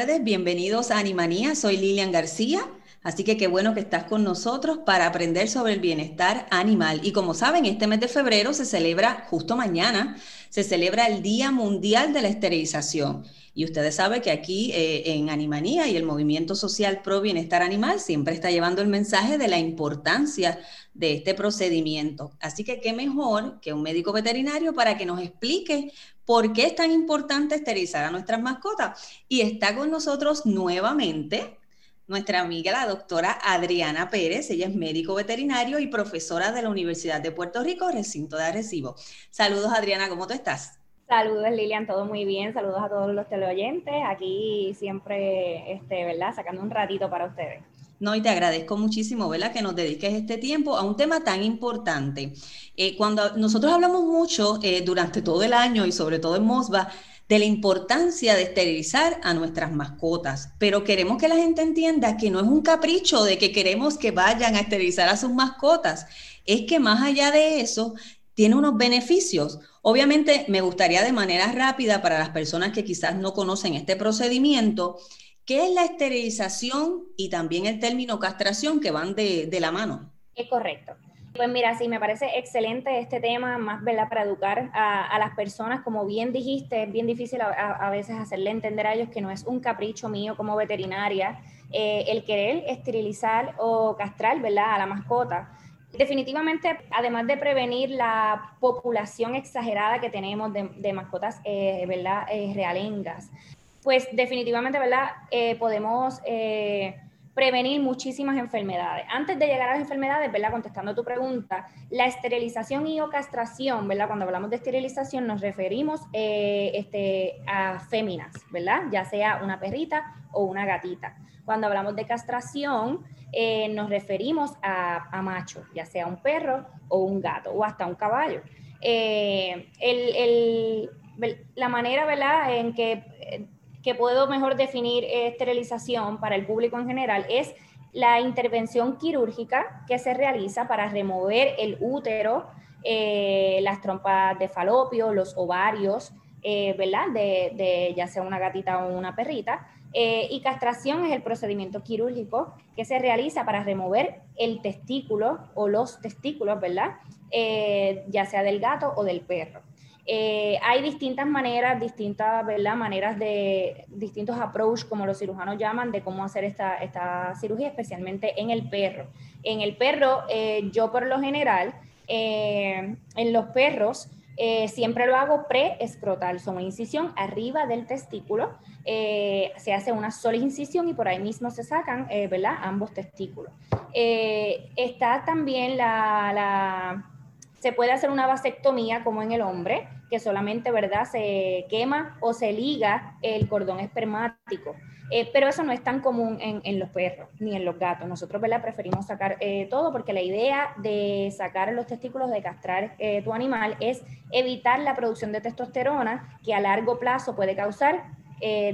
Tardes, bienvenidos a Animanía, soy Lilian García Así que qué bueno que estás con nosotros para aprender sobre el bienestar animal. Y como saben, este mes de febrero se celebra, justo mañana, se celebra el Día Mundial de la Esterilización. Y ustedes saben que aquí eh, en Animanía y el Movimiento Social Pro Bienestar Animal siempre está llevando el mensaje de la importancia de este procedimiento. Así que qué mejor que un médico veterinario para que nos explique por qué es tan importante esterilizar a nuestras mascotas. Y está con nosotros nuevamente nuestra amiga, la doctora Adriana Pérez. Ella es médico veterinario y profesora de la Universidad de Puerto Rico, recinto de Arecibo. Saludos, Adriana, ¿cómo tú estás? Saludos, Lilian, todo muy bien. Saludos a todos los teleoyentes. Aquí siempre, este, ¿verdad? Sacando un ratito para ustedes. No, y te agradezco muchísimo, ¿verdad? Que nos dediques este tiempo a un tema tan importante. Eh, cuando nosotros hablamos mucho eh, durante todo el año y sobre todo en MOSBA, de la importancia de esterilizar a nuestras mascotas, pero queremos que la gente entienda que no es un capricho de que queremos que vayan a esterilizar a sus mascotas, es que más allá de eso, tiene unos beneficios. Obviamente, me gustaría de manera rápida para las personas que quizás no conocen este procedimiento, ¿qué es la esterilización y también el término castración que van de, de la mano? Es correcto. Pues mira, sí, me parece excelente este tema, más ¿verdad? para educar a, las personas. Como bien dijiste, es bien difícil a, veces hacerle entender a ellos que no es un capricho mío como veterinaria eh, el querer esterilizar o castrar ¿verdad? a la mascota. Definitivamente, además de prevenir la población exagerada que tenemos de, mascotas eh, ¿verdad? Eh, realengas, pues definitivamente ¿verdad? podemos prevenir muchísimas enfermedades. Antes de llegar a las enfermedades, ¿verdad? Contestando tu pregunta, la esterilización y o castración, ¿verdad? Cuando hablamos de esterilización nos referimos eh, este, a féminas, ¿verdad? Ya sea una perrita o una gatita. Cuando hablamos de castración, eh, nos referimos a, a ya sea un perro o un gato o hasta un caballo. Eh, la manera, ¿verdad?, en que que puedo mejor definir esterilización para el público en general es la intervención quirúrgica que se realiza para remover el útero, eh, las trompas de falopio, los ovarios, eh, ¿verdad? De, ya sea una gatita o una perrita. Eh, y castración es el procedimiento quirúrgico que se realiza para remover el testículo o los testículos, ¿verdad? ya sea del gato o del perro. Eh, hay distintas maneras, distintas maneras de distintos approach, como los cirujanos llaman, de cómo hacer esta, esta cirugía, especialmente en el perro. En el perro, eh, yo por lo general, eh, en los perros, siempre lo hago pre-escrotal, son una incisión arriba del testículo, se hace una sola incisión y por ahí mismo se sacan, ¿verdad? Ambos testículos. está también la se puede hacer una vasectomía como en el hombre, que solamente, ¿verdad? Se quema o se liga el cordón espermático. Eh, pero eso no es tan común en, los perros ni en los gatos. Nosotros, ¿verdad? Preferimos sacar eh, todo porque la idea de sacar los testículos, de castrar eh, tu animal, es evitar la producción de testosterona que a largo plazo puede causar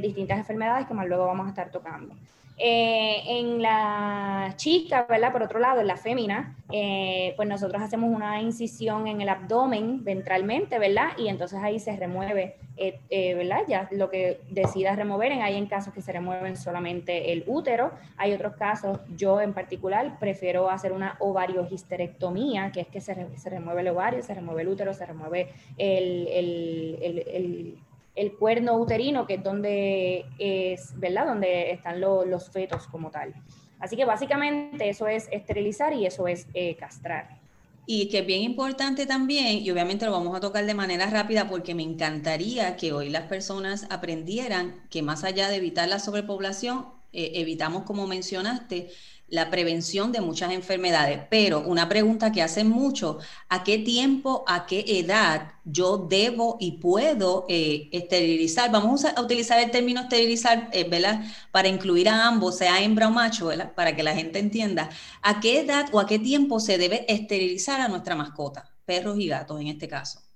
distintas enfermedades que más luego vamos a estar tocando. Eh, en la chica, ¿verdad? Por otro lado, en la fémina, eh, pues nosotros hacemos una incisión en el abdomen ventralmente, ¿verdad? Y entonces ahí se remueve, eh, ¿verdad? Ya lo que decidas remover, hay en casos que se remueven solamente el útero, hay otros casos, yo en particular prefiero hacer una ovariohisterectomía, que es que se, remueve el ovario, se remueve el útero, se remueve el el cuerno uterino, que es donde es, ¿verdad? Donde están los fetos como tal. Así que básicamente eso es esterilizar y eso es eh, castrar. y que es bien importante también, y obviamente lo vamos a tocar de manera rápida porque me encantaría que hoy las personas aprendieran que más allá de evitar la sobrepoblación, eh, evitamos, como mencionaste, la prevención de muchas enfermedades. Pero una pregunta que hacen mucho, ¿a qué tiempo, a qué edad yo debo y puedo eh, esterilizar? Vamos a utilizar el término esterilizar, eh, ¿verdad? Para incluir a ambos, sea hembra o macho, ¿verdad? Para que la gente entienda. ¿A qué edad o a qué tiempo se debe esterilizar a nuestra mascota? Perros y gatos en este caso.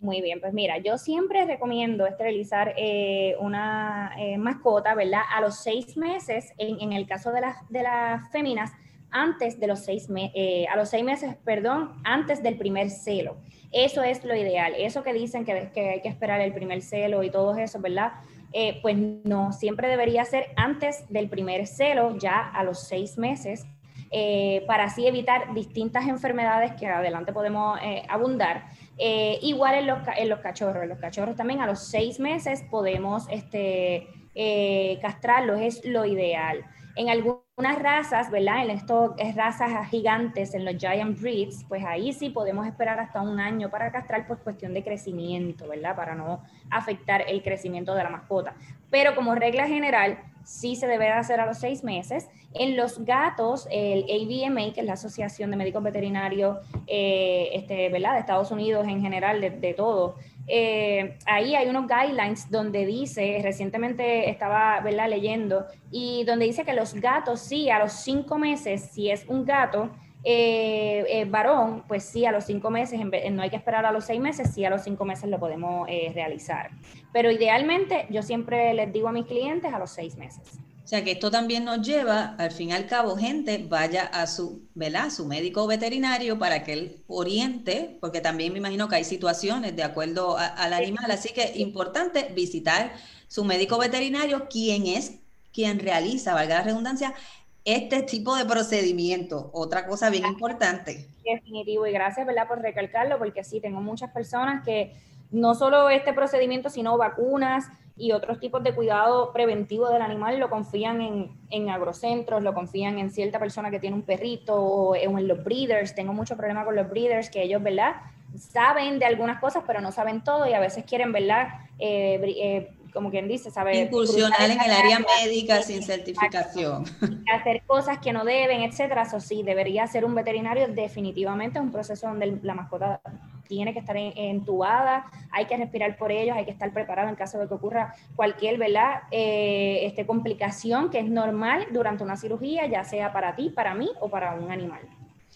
Muy bien, pues mira, yo siempre recomiendo esterilizar eh, una eh, mascota, ¿verdad? A los seis meses, en, el caso de las, de las féminas, antes de los seis meses, eh, a los seis meses, perdón, antes del primer celo. Eso es lo ideal. Eso que dicen que, que hay que esperar el primer celo y todo eso, ¿verdad? pues no, siempre debería ser antes del primer celo, ya a los seis meses, para así evitar distintas enfermedades que adelante podemos abundar. Eh, igual en los, en los cachorros, en los cachorros también a los seis meses podemos este, eh, castrarlos, es lo ideal. En algunas razas, ¿verdad? En estas razas gigantes, en los giant breeds, pues ahí sí podemos esperar hasta un año para castrar por cuestión de crecimiento, ¿verdad? Para no afectar el crecimiento de la mascota. Pero como regla general, sí se debe hacer a los seis meses. En los gatos, el AVMA, que es la Asociación de Médicos Veterinarios eh, este, ¿verdad? de Estados Unidos en general, de, todo, eh, ahí hay unos guidelines donde dice, recientemente estaba ¿verdad? leyendo, y donde dice que los gatos, sí, a los cinco meses, si es un gato, eh, eh, varón, pues sí, a los cinco meses, no hay que esperar a los seis meses, sí, a los cinco meses lo podemos eh, realizar. Pero idealmente, yo siempre les digo a mis clientes a los seis meses. O sea que esto también nos lleva, al fin y al cabo, gente, vaya a su, ¿verdad? su médico veterinario para que él oriente, porque también me imagino que hay situaciones de acuerdo al animal, así que es importante visitar su médico veterinario, quien es quien realiza, valga la redundancia, este tipo de procedimiento. Otra cosa bien importante. Definitivo, y gracias ¿verdad? por recalcarlo, porque sí, tengo muchas personas que no solo este procedimiento, sino vacunas y otros tipos de cuidado preventivo del animal lo confían en, en agrocentros, lo confían en cierta persona que tiene un perrito o en los breeders. Tengo mucho problema con los breeders que ellos, ¿verdad? Saben de algunas cosas, pero no saben todo y a veces quieren, ¿verdad? Eh, eh, como quien dice, saber... Incursionar en el área médica sin certificación. Hacer cosas que no deben, etcétera. Eso sí, debería ser un veterinario definitivamente, un proceso donde la mascota tiene que estar entubada, hay que respirar por ellos, hay que estar preparado en caso de que ocurra cualquier ¿verdad? Eh, este, complicación que es normal durante una cirugía, ya sea para ti, para mí o para un animal.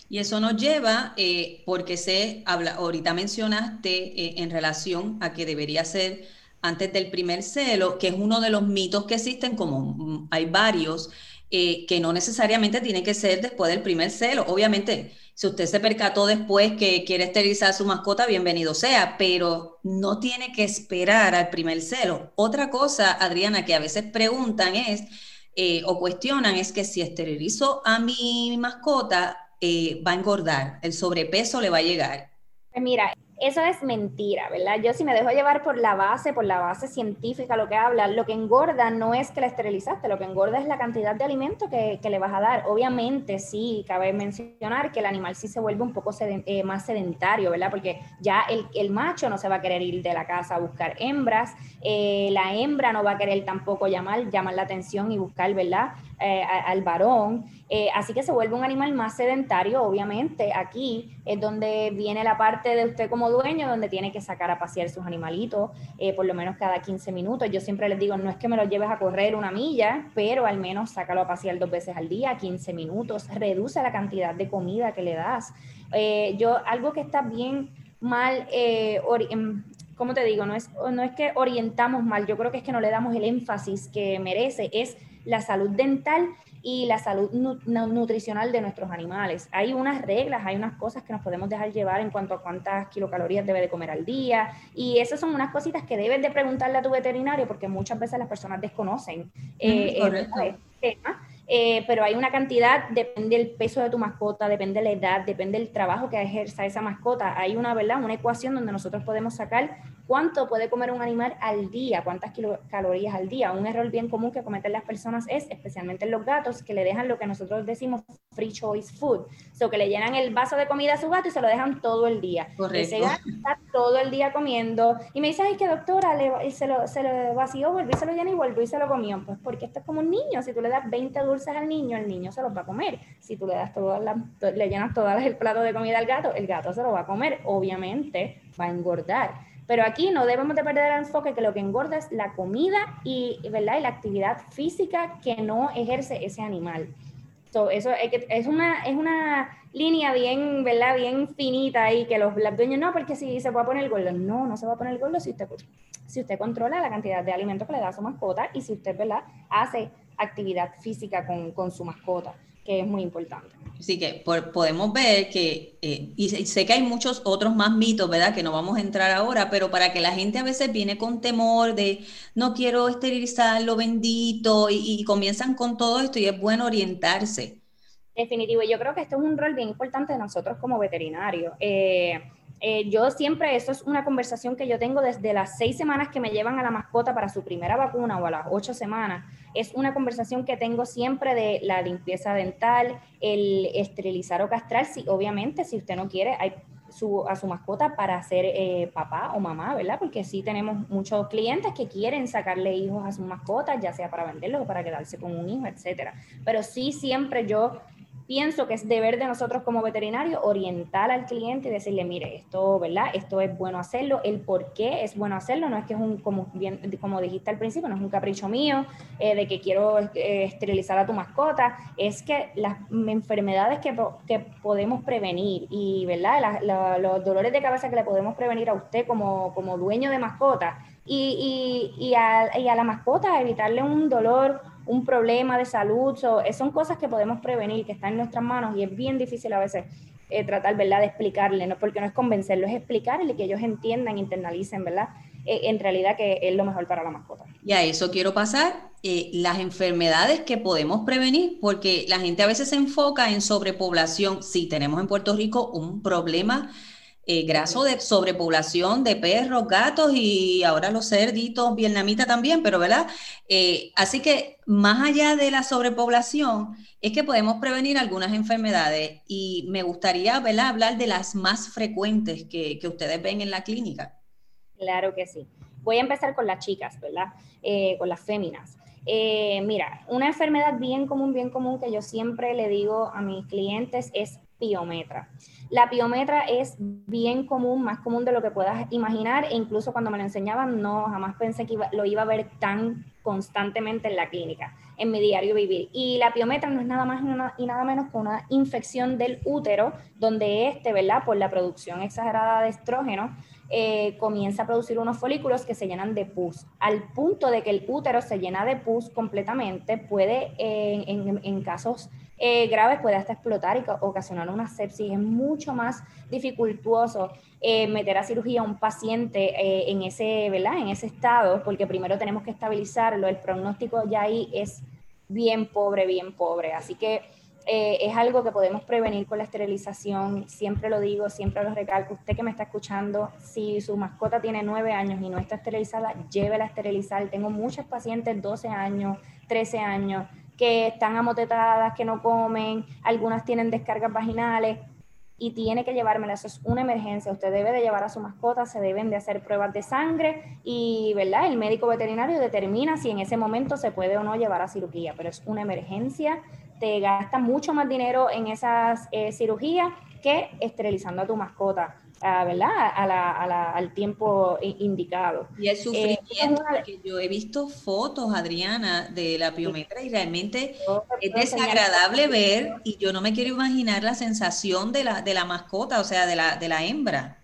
Y eso nos lleva, eh, porque se habla, ahorita mencionaste eh, en relación a que debería ser antes del primer celo, que es uno de los mitos que existen, como hay varios, eh, que no necesariamente tiene que ser después del primer celo. Obviamente, si usted se percató después que quiere esterilizar a su mascota, bienvenido sea, pero no tiene que esperar al primer celo. Otra cosa, Adriana, que a veces preguntan es, eh, o cuestionan, es que si esterilizo a mi mascota, eh, va a engordar, el sobrepeso le va a llegar. Mira, eso es mentira, ¿verdad? Yo si me dejo llevar por la base, por la base científica, lo que habla, lo que engorda no es que la esterilizaste, lo que engorda es la cantidad de alimento que, le vas a dar. Obviamente, sí, cabe mencionar que el animal sí se vuelve un poco eh, más sedentario, ¿verdad? Porque ya el, macho no se va a querer ir de la casa a buscar hembras, eh, la hembra no va a querer tampoco llamar, llamar la atención y buscar, ¿verdad? Eh, al varón. Así que se vuelve un animal más sedentario, obviamente. Aquí es donde viene la parte de usted como dueño, donde tiene que sacar a pasear sus animalitos, eh, por lo menos cada 15 minutos. Yo siempre les digo, no es que me lo lleves a correr una milla, pero al menos sácalo a pasear dos veces al día, 15 minutos. Reduce la cantidad de comida que le das. yo, algo que está bien mal, em, ¿cómo te digo? No es, no es que orientamos mal, yo creo que es que no le damos el énfasis que merece, es la salud dental y la salud nutricional de nuestros animales. Hay unas reglas, hay unas cosas que nos podemos dejar llevar en cuanto a cuántas kilocalorías debe de comer al día y esas son unas cositas que debes de preguntarle a tu veterinario porque muchas veces las personas desconocen eh, este tema. Eh, pero hay una cantidad, depende del peso de tu mascota, depende de la edad, depende del trabajo que ejerza esa mascota. Hay una, ¿verdad? Una ecuación donde nosotros podemos sacar cuánto puede comer un animal al día, cuántas calorías al día. Un error bien común que cometen las personas es, especialmente los gatos, que le dejan lo que nosotros decimos free choice food, o que le llenan el vaso de comida a su gato y se lo dejan todo el día. Correcto. Ese gato está todo el día comiendo y me dice, ay, que doctora, le, se, lo, se lo vació, volvió y se lo llenó y volvió y se lo comió. Pues porque esto es como un niño, si tú le das 20 dulces al niño, el niño se los va a comer. Si tú le das todas las, le llenas todo el plato de comida al gato, el gato se lo va a comer. Obviamente va a engordar. Pero aquí no debemos de perder el enfoque que lo que engorda es la comida y, ¿verdad? y la actividad física que no ejerce ese animal. eso es una, es una línea bien, ¿verdad? bien finita ahí que los, dueños no, porque si se va a poner gordo. No, no se va a poner gordo si usted, si usted controla la cantidad de alimentos que le da a su mascota y si usted ¿verdad? hace actividad física con, con su mascota que es muy importante. Así que podemos ver que, eh, y sé que hay muchos otros más mitos, ¿verdad? Que no vamos a entrar ahora, pero para que la gente a veces viene con temor de no quiero esterilizar lo bendito y, comienzan con todo esto y es bueno orientarse. Definitivo, yo creo que esto es un rol bien importante de nosotros como veterinarios. Eh, eh, yo siempre, eso es una conversación que yo tengo desde las seis semanas que me llevan a la mascota para su primera vacuna o a las ocho semanas. Es una conversación que tengo siempre de la limpieza dental, el esterilizar o castrar, si, obviamente si usted no quiere, hay su, a su mascota para ser eh, papá o mamá, ¿verdad? Porque sí tenemos muchos clientes que quieren sacarle hijos a sus mascotas, ya sea para venderlos o para quedarse con un hijo, etcétera. Pero sí siempre yo pienso que es deber de nosotros como veterinarios orientar al cliente y decirle, mire, esto, ¿verdad? Esto es bueno hacerlo, el por qué es bueno hacerlo, no es que es un, como, bien, como dijiste al principio, no es un capricho mío eh, de que quiero eh, esterilizar a tu mascota, es que las enfermedades que, que podemos prevenir y, ¿verdad? los dolores de cabeza que le podemos prevenir a usted como, como dueño de mascota y, y, y, a, y a la mascota evitarle un dolor un problema de salud, eh, son cosas que podemos prevenir, que están en nuestras manos y es bien difícil a veces eh, tratar, ¿verdad?, de explicarle, ¿no? porque no es convencerlo, es explicarle que ellos entiendan, internalicen, ¿verdad?, eh, en realidad que es lo mejor para la mascota. Y a eso quiero pasar, las enfermedades que podemos prevenir, porque la gente a veces se enfoca en sobrepoblación. Sí, tenemos en Puerto Rico un problema eh, graso de sobrepoblación de perros, gatos y ahora los cerditos vietnamitas también, pero ¿verdad? Eh, así que más allá de la sobrepoblación, es que podemos prevenir algunas enfermedades y me gustaría ¿verdad? hablar de las más frecuentes que, ustedes ven en la clínica. Claro que sí. Voy a empezar con las chicas, ¿verdad? Eh, con las féminas. mira, una enfermedad bien común, bien común que yo siempre le digo a mis clientes es La piometra es bien común, más común de lo que puedas imaginar, e incluso cuando me lo enseñaban, no jamás pensé que lo iba a ver tan constantemente en la clínica, en mi diario vivir. Y la piometra no es nada más y nada menos que una infección del útero, donde este, ¿verdad? Por la producción exagerada de estrógeno, eh, comienza a producir unos folículos que se llenan de pus. Al punto de que el útero se llena de pus completamente, puede eh, en, en casos eh, graves puede hasta explotar y ocasionar una sepsis. Es mucho más dificultuoso eh, meter a cirugía a un paciente eh, en, ese, en ese estado, porque primero tenemos que estabilizarlo. El pronóstico ya ahí es bien pobre, bien pobre. Así que es algo que podemos prevenir con la esterilización. Siempre lo digo, siempre lo recalco. Usted que me está escuchando, si su mascota tiene nueve años y no está esterilizada, llévela a esterilizar. Tengo muchos pacientes, 12 años, 13 años que están amotetadas, que no comen, algunas tienen descargas vaginales y tiene que llevármela, eso es una emergencia, usted debe de llevar a su mascota, se deben de hacer pruebas de sangre y, ¿verdad? El médico veterinario determina si en ese momento se puede o no llevar a cirugía, pero es una emergencia, te gasta mucho más dinero en esas eh, cirugías que esterilizando a tu mascota. ¿Verdad? A la, al tiempo indicado. Y el eh, sufrimiento, que yo he visto fotos, Adriana, de la biometría y realmente es desagradable ver y yo no me quiero imaginar la sensación de la, de la mascota, o sea, de la, de la hembra.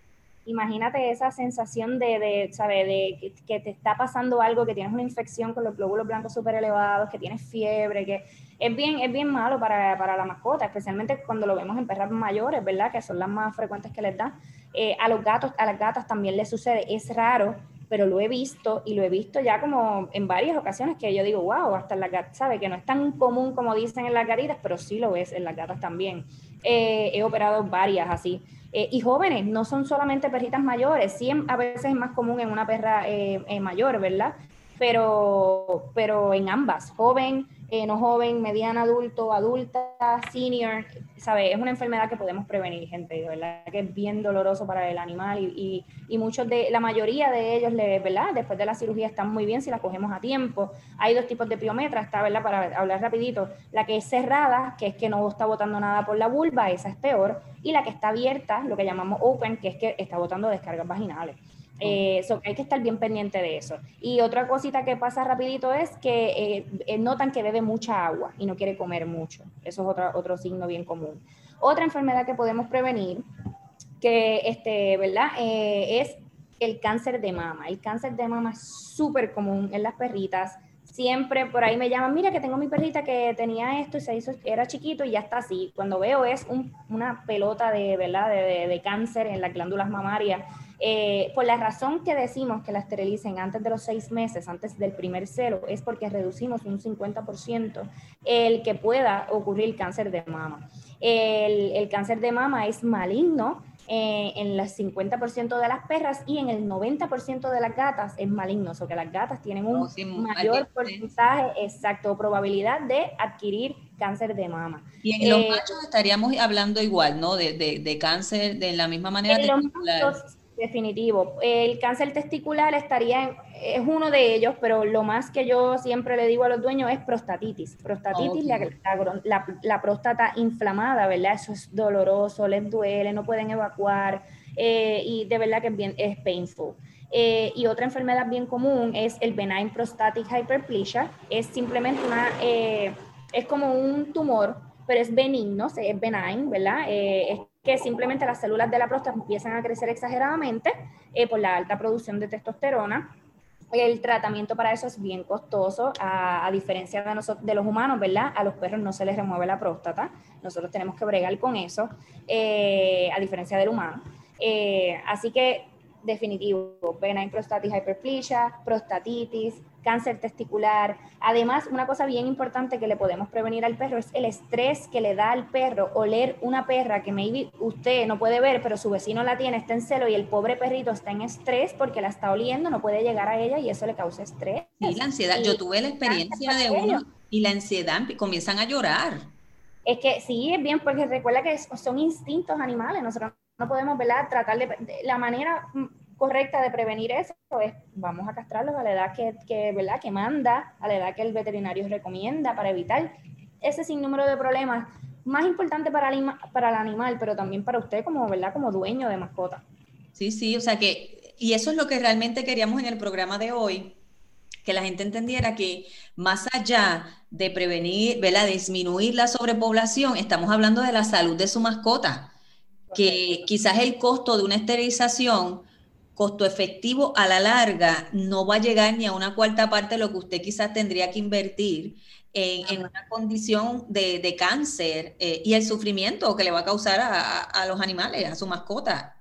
Imagínate esa sensación de, de ¿sabe? De que, te está pasando algo, que tienes una infección con los glóbulos blancos súper elevados, que tienes fiebre, que es bien, es bien malo para, para la mascota, especialmente cuando lo vemos en perras mayores, ¿verdad? Que son las más frecuentes que les da eh, a los gatos, a las gatas también les sucede. Es raro, pero lo he visto y lo he visto ya como en varias ocasiones que yo digo, wow, hasta las gatas, ¿sabe? Que no es tan común como dicen en las gatitas, pero sí lo es en las gatas también. Eh, he operado varias así. Eh, y jóvenes, no son solamente perritas mayores, sí a veces es más común en una perra mayor, ¿verdad? Pero, pero en ambas, joven, eh, no joven, mediana, adulto, adulta, senior, ¿sabe? Es una enfermedad que podemos prevenir, gente, verdad que es bien doloroso para el animal y, y, muchos de, la mayoría de ellos, ¿verdad? Después de la cirugía están muy bien si la cogemos a tiempo. Hay dos tipos de piometra, está, ¿verdad? Para hablar rapidito, la que es cerrada, que es que no está botando nada por la vulva, esa es peor, y la que está abierta, lo que llamamos open, que es que está botando descargas vaginales. Eh, hay que estar bien pendiente de eso. Y otra cosita que pasa rapidito es que eh, eh, notan que bebe mucha agua y no quiere comer mucho. Eso es otro, otro signo bien común. Otra enfermedad que podemos prevenir, que este, ¿verdad? es el cáncer de mama. El cáncer de mama es súper común en las perritas. Siempre por ahí me llaman, mira que tengo mi perrita que tenía esto y se hizo, era chiquito y ya está así. Cuando veo es una pelota de, ¿verdad? De, de cáncer en las glándulas mamarias eh, por la razón que decimos que la esterilicen antes de los seis meses, antes del primer celo, es porque reducimos un 50% el que pueda ocurrir cáncer de mama. El, cáncer de mama es maligno eh, en el 50% de las perras y en el 90% de las gatas es maligno, o sea que las gatas tienen un oh, mayor porcentaje, exacto, probabilidad de adquirir cáncer de mama. Y en los eh, machos estaríamos hablando igual, ¿no? De, cáncer de la misma manera. En los machos, Definitivo. El cáncer testicular estaría en, es uno de ellos, pero lo más que yo siempre le digo a los dueños es prostatitis. Prostatitis, la, próstata inflamada, ¿verdad? Eso es doloroso, les duele, no pueden evacuar eh, y de verdad que es, bien, es painful. Eh, y otra enfermedad bien común es el benign prostatic hyperplasia. Es simplemente una, eh, es como un tumor, pero es benigno, es benign, ¿verdad? es que simplemente las células de la próstata empiezan a crecer exageradamente eh, por la alta producción de testosterona. El tratamiento para eso es bien costoso, a, diferencia de, nosotros, de los humanos, ¿verdad? A los perros no se les remueve la próstata, nosotros tenemos que bregar con eso, eh, a diferencia del humano. Eh, así que, definitivo, benign prostatic hyperplasia, prostatitis, cáncer testicular. Además, una cosa bien importante que le podemos prevenir al perro es el estrés que le da al perro oler una perra que maybe usted no puede ver, pero su vecino la tiene, está en celo y el pobre perrito está en estrés porque la está oliendo, no puede llegar a ella y eso le causa estrés. Y la ansiedad, yo tuve la experiencia de uno y la ansiedad comienzan a llorar. Es que sí, es bien, porque recuerda que son instintos animales, nosotros no podemos, ¿verdad? Tratar de, la manera correcta de prevenir eso es vamos a castrarlos a la edad que, que, ¿verdad? que manda, a la edad que el veterinario recomienda para evitar ese sinnúmero de problemas, más importante para el, para el animal, pero también para usted como, ¿verdad? como dueño de mascota. Sí, sí, o sea que, y eso es lo que realmente queríamos en el programa de hoy, que la gente entendiera que más allá de prevenir, ¿verdad? disminuir la sobrepoblación, estamos hablando de la salud de su mascota, que quizás el costo de una esterilización costo efectivo a la larga no va a llegar ni a una cuarta parte de lo que usted quizás tendría que invertir en, una condición de, cáncer eh, y el sufrimiento que le va a causar a, los animales, a su mascota.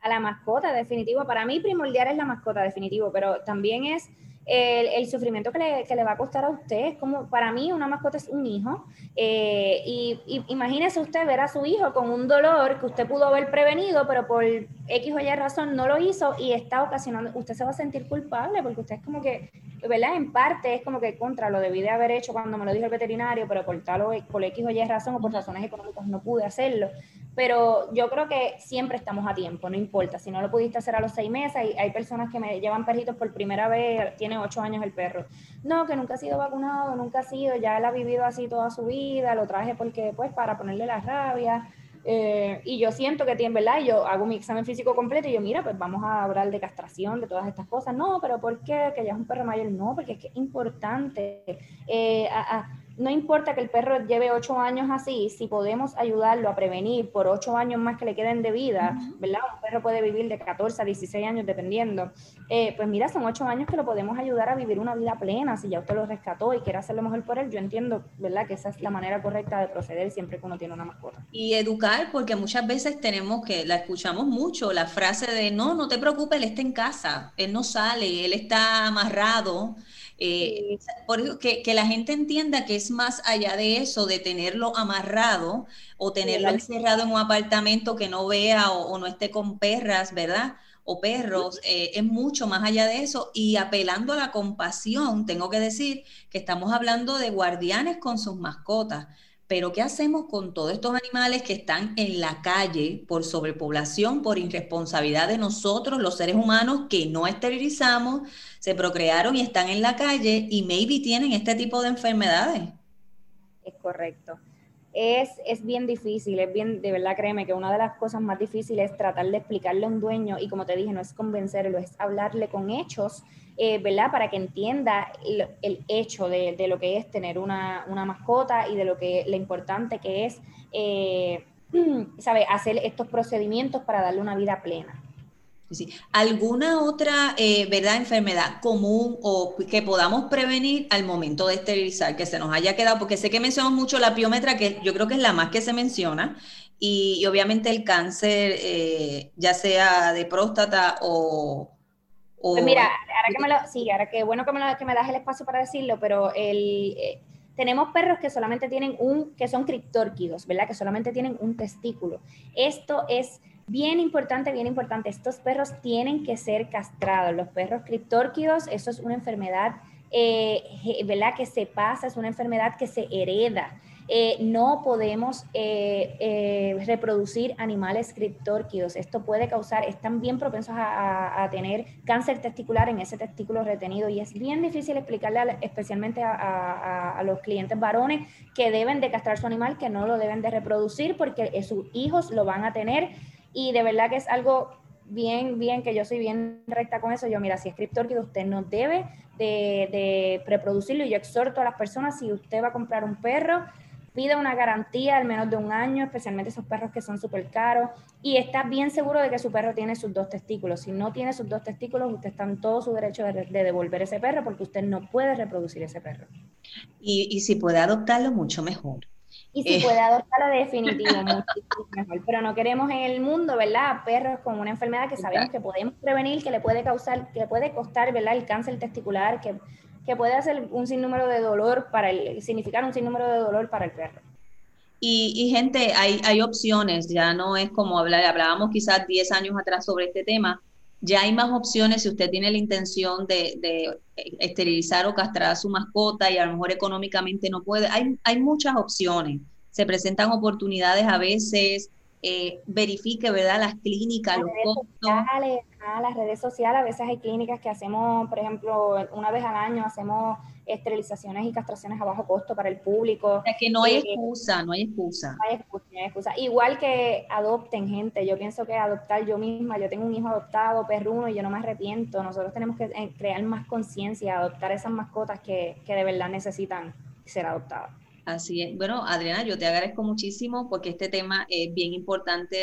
A la mascota, definitivo. Para mí primordial es la mascota, definitivo, pero también es el, sufrimiento que le, que le, va a costar a usted. Como, para mí, una mascota es un hijo. Eh, y, imagínese usted ver a su hijo con un dolor que usted pudo haber prevenido, pero por X o Y razón no lo hizo y está ocasionando, usted se va a sentir culpable porque usted es como que, ¿verdad? En parte es como que contra lo debí de haber hecho cuando me lo dijo el veterinario, pero por tal o por X o Y razón o por razones económicas no pude hacerlo pero yo creo que siempre estamos a tiempo, no importa. Si no lo pudiste hacer a los seis meses, hay, hay personas que me llevan perritos por primera vez, tiene ocho años el perro. No, que nunca ha sido vacunado, nunca ha sido, ya él ha vivido así toda su vida, lo traje porque, pues, para ponerle la rabia. Eh, y yo siento que tiene, ¿verdad? yo hago mi examen físico completo y yo, mira, pues vamos a hablar de castración, de todas estas cosas. No, pero ¿por qué? Que ya es un perro mayor. No, porque es que es importante. Eh, a, no importa que el perro lleve ocho años así, si podemos ayudarlo a prevenir por ocho años más que le queden de vida, ¿verdad? Un perro puede vivir de 14 a 16 años dependiendo. Eh, pues mira, son ocho años que lo podemos ayudar a vivir una vida plena. Si ya usted lo rescató y quiere hacerlo mejor por él, yo entiendo, ¿verdad? Que esa es la manera correcta de proceder siempre que uno tiene una mascota. Y educar, porque muchas veces tenemos que, la escuchamos mucho, la frase de, no, no te preocupes, él está en casa, él no sale, él está amarrado Eh, que, que, la gente entienda que es más allá de eso, de tenerlo amarrado o tenerlo encerrado en un apartamento que no vea o, no esté con perras, ¿verdad? O perros, eh, es mucho más allá de eso. Y apelando a la compasión, tengo que decir que estamos hablando de guardianes con sus mascotas. Pero ¿qué hacemos con todos estos animales que están en la calle por sobrepoblación, por irresponsabilidad de nosotros, los seres humanos, que no esterilizamos, se procrearon y están en la calle y maybe tienen este tipo de enfermedades? Es correcto. Es, es, bien difícil, es bien, de verdad créeme que una de las cosas más difíciles es tratar de explicarle a un dueño y como te dije, no es convencerlo, es hablarle con hechos eh, ¿verdad? Para que entienda el, hecho de, lo que es tener una, mascota y de lo que lo importante que es, eh, ¿sabe? Hacer estos procedimientos para darle una vida plena. Sí. ¿Alguna otra, eh, verdad, enfermedad común o que podamos prevenir al momento de esterilizar, que se nos haya quedado? Porque sé que mencionamos mucho la piometra, que yo creo que es la más que se menciona, y, obviamente el cáncer, ya sea de próstata o, pues mira, ahora que me lo, sí, ahora que bueno que me, que me das el espacio para decirlo, pero el, eh, tenemos perros que solamente tienen un, que son criptórquidos, ¿verdad? Que solamente tienen un testículo. Esto es bien importante, bien importante. Estos perros tienen que ser castrados. Los perros criptórquidos, eso es una enfermedad, eh, ¿verdad? Que se pasa, es una enfermedad que se hereda. Eh, no podemos eh, eh, reproducir animales criptórquidos. Esto puede causar, están bien propensos a, tener cáncer testicular en ese testículo retenido y es bien difícil explicarle especialmente a, los clientes varones que deben de castrar su animal, que no lo deben de reproducir porque sus hijos lo van a tener y de verdad que es algo bien, bien, que yo soy bien recta con eso. Yo, mira, si es criptórquido, usted no debe de, de reproducirlo y yo exhorto a las personas, si usted va a comprar un perro, pide una garantía al menos de un año, especialmente esos perros que son súper caros, y está bien seguro de que su perro tiene sus dos testículos. Si no tiene sus dos testículos, usted está en todo su derecho de, devolver ese perro porque usted no puede reproducir ese perro. Y, si puede adoptarlo, mucho mejor. Y si eh. puede adoptarlo, definitivo, muchísimo mejor. Pero no queremos en el mundo, ¿verdad? Perros con una enfermedad que sabemos que podemos prevenir, que le puede causar, que le puede costar, ¿verdad? El cáncer testicular, que que puede hacer un sinnúmero de dolor para el, significar un sinnúmero de dolor para el perro. Y, gente, hay, hay opciones, ya no es como hablar, hablábamos quizás 10 años atrás sobre este tema, ya hay más opciones si usted tiene la intención de, de, esterilizar o castrar a su mascota y a lo mejor económicamente no puede. Hay, hay muchas opciones. Se presentan oportunidades a veces, eh, verifique, ¿verdad? Las clínicas, los costos. Sociales, las redes sociales, a veces hay clínicas que hacemos, por ejemplo, una vez al año hacemos esterilizaciones y castraciones a bajo costo para el público. Es que no hay eh, excusa, no hay excusa. No hay excusa, no hay excusa. Igual que adopten gente, yo pienso que adoptar yo misma, yo tengo un hijo adoptado, perruno, y yo no me arrepiento. Nosotros tenemos que eh, crear más conciencia, adoptar esas mascotas que, que de verdad necesitan ser adoptadas. Así es. Bueno, Adriana, yo te agradezco muchísimo porque este tema es bien importante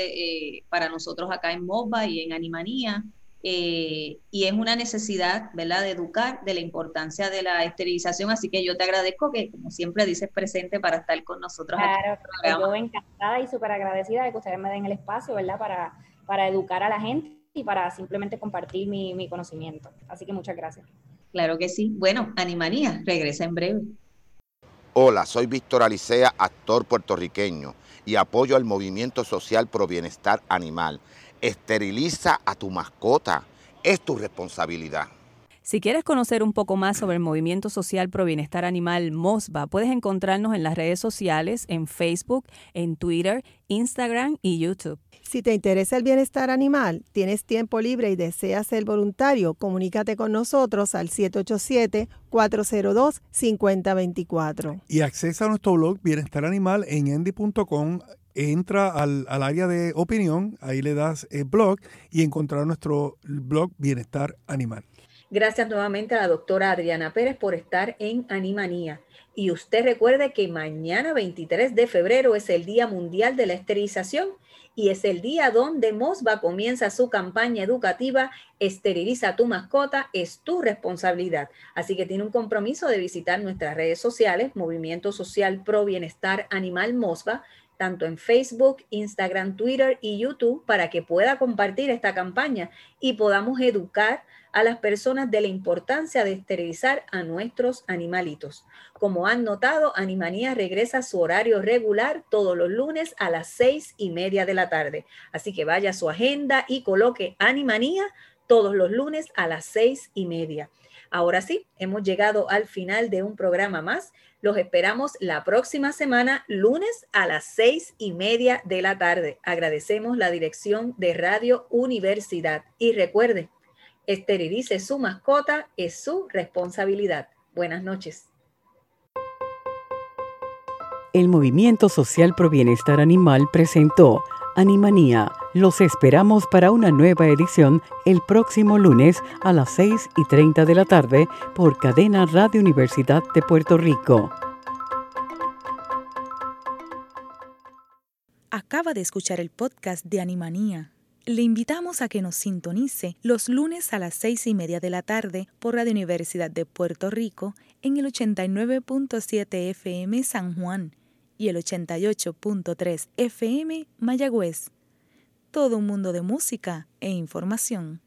eh, para nosotros acá en MOBA y en Animanía. Eh, y es una necesidad, ¿verdad?, de educar de la importancia de la esterilización. Así que yo te agradezco que, como siempre, dices presente para estar con nosotros. Claro, yo encantada y súper agradecida de que ustedes me den el espacio, ¿verdad?, para, para educar a la gente y para simplemente compartir mi, mi conocimiento. Así que muchas gracias. Claro que sí. Bueno, Animanía, regresa en breve. Hola, soy Víctor Alicea, actor puertorriqueño y apoyo al movimiento social pro bienestar animal. Esteriliza a tu mascota, es tu responsabilidad. Si quieres conocer un poco más sobre el movimiento social pro bienestar animal MOSBA, puedes encontrarnos en las redes sociales, en Facebook, en Twitter, Instagram y YouTube. Si te interesa el bienestar animal, tienes tiempo libre y deseas ser voluntario, comunícate con nosotros al 787-402-5024. Y accesa a nuestro blog Bienestar Animal en endy.com. Entra al, área de opinión, ahí le das el blog y encontrarás nuestro blog Bienestar Animal. Gracias nuevamente a la doctora Adriana Pérez por estar en Animanía. Y usted recuerde que mañana 23 de febrero es el Día Mundial de la Esterilización y es el día donde Mosba comienza su campaña educativa Esteriliza tu mascota, es tu responsabilidad. Así que tiene un compromiso de visitar nuestras redes sociales, Movimiento Social Pro Bienestar Animal Mosba, tanto en Facebook, Instagram, Twitter y YouTube, para que pueda compartir esta campaña y podamos educar a las personas de la importancia de esterilizar a nuestros animalitos. Como han notado, Animanía regresa a su horario regular todos los lunes a las seis y media de la tarde. Así que vaya a su agenda y coloque Animanía todos los lunes a las seis y media. Ahora sí, hemos llegado al final de un programa más. Los esperamos la próxima semana, lunes a las seis y media de la tarde. Agradecemos la dirección de Radio Universidad. Y recuerde, esterilice su mascota, es su responsabilidad. Buenas noches. El Movimiento Social Pro Bienestar Animal presentó Animanía. Los esperamos para una nueva edición el próximo lunes a las 6 y 30 de la tarde por Cadena Radio Universidad de Puerto Rico. Acaba de escuchar el podcast de Animanía. Le invitamos a que nos sintonice los lunes a las seis y media de la tarde por Radio Universidad de Puerto Rico en el 89.7 FM San Juan y el 88.3 FM Mayagüez. Todo un mundo de música e información.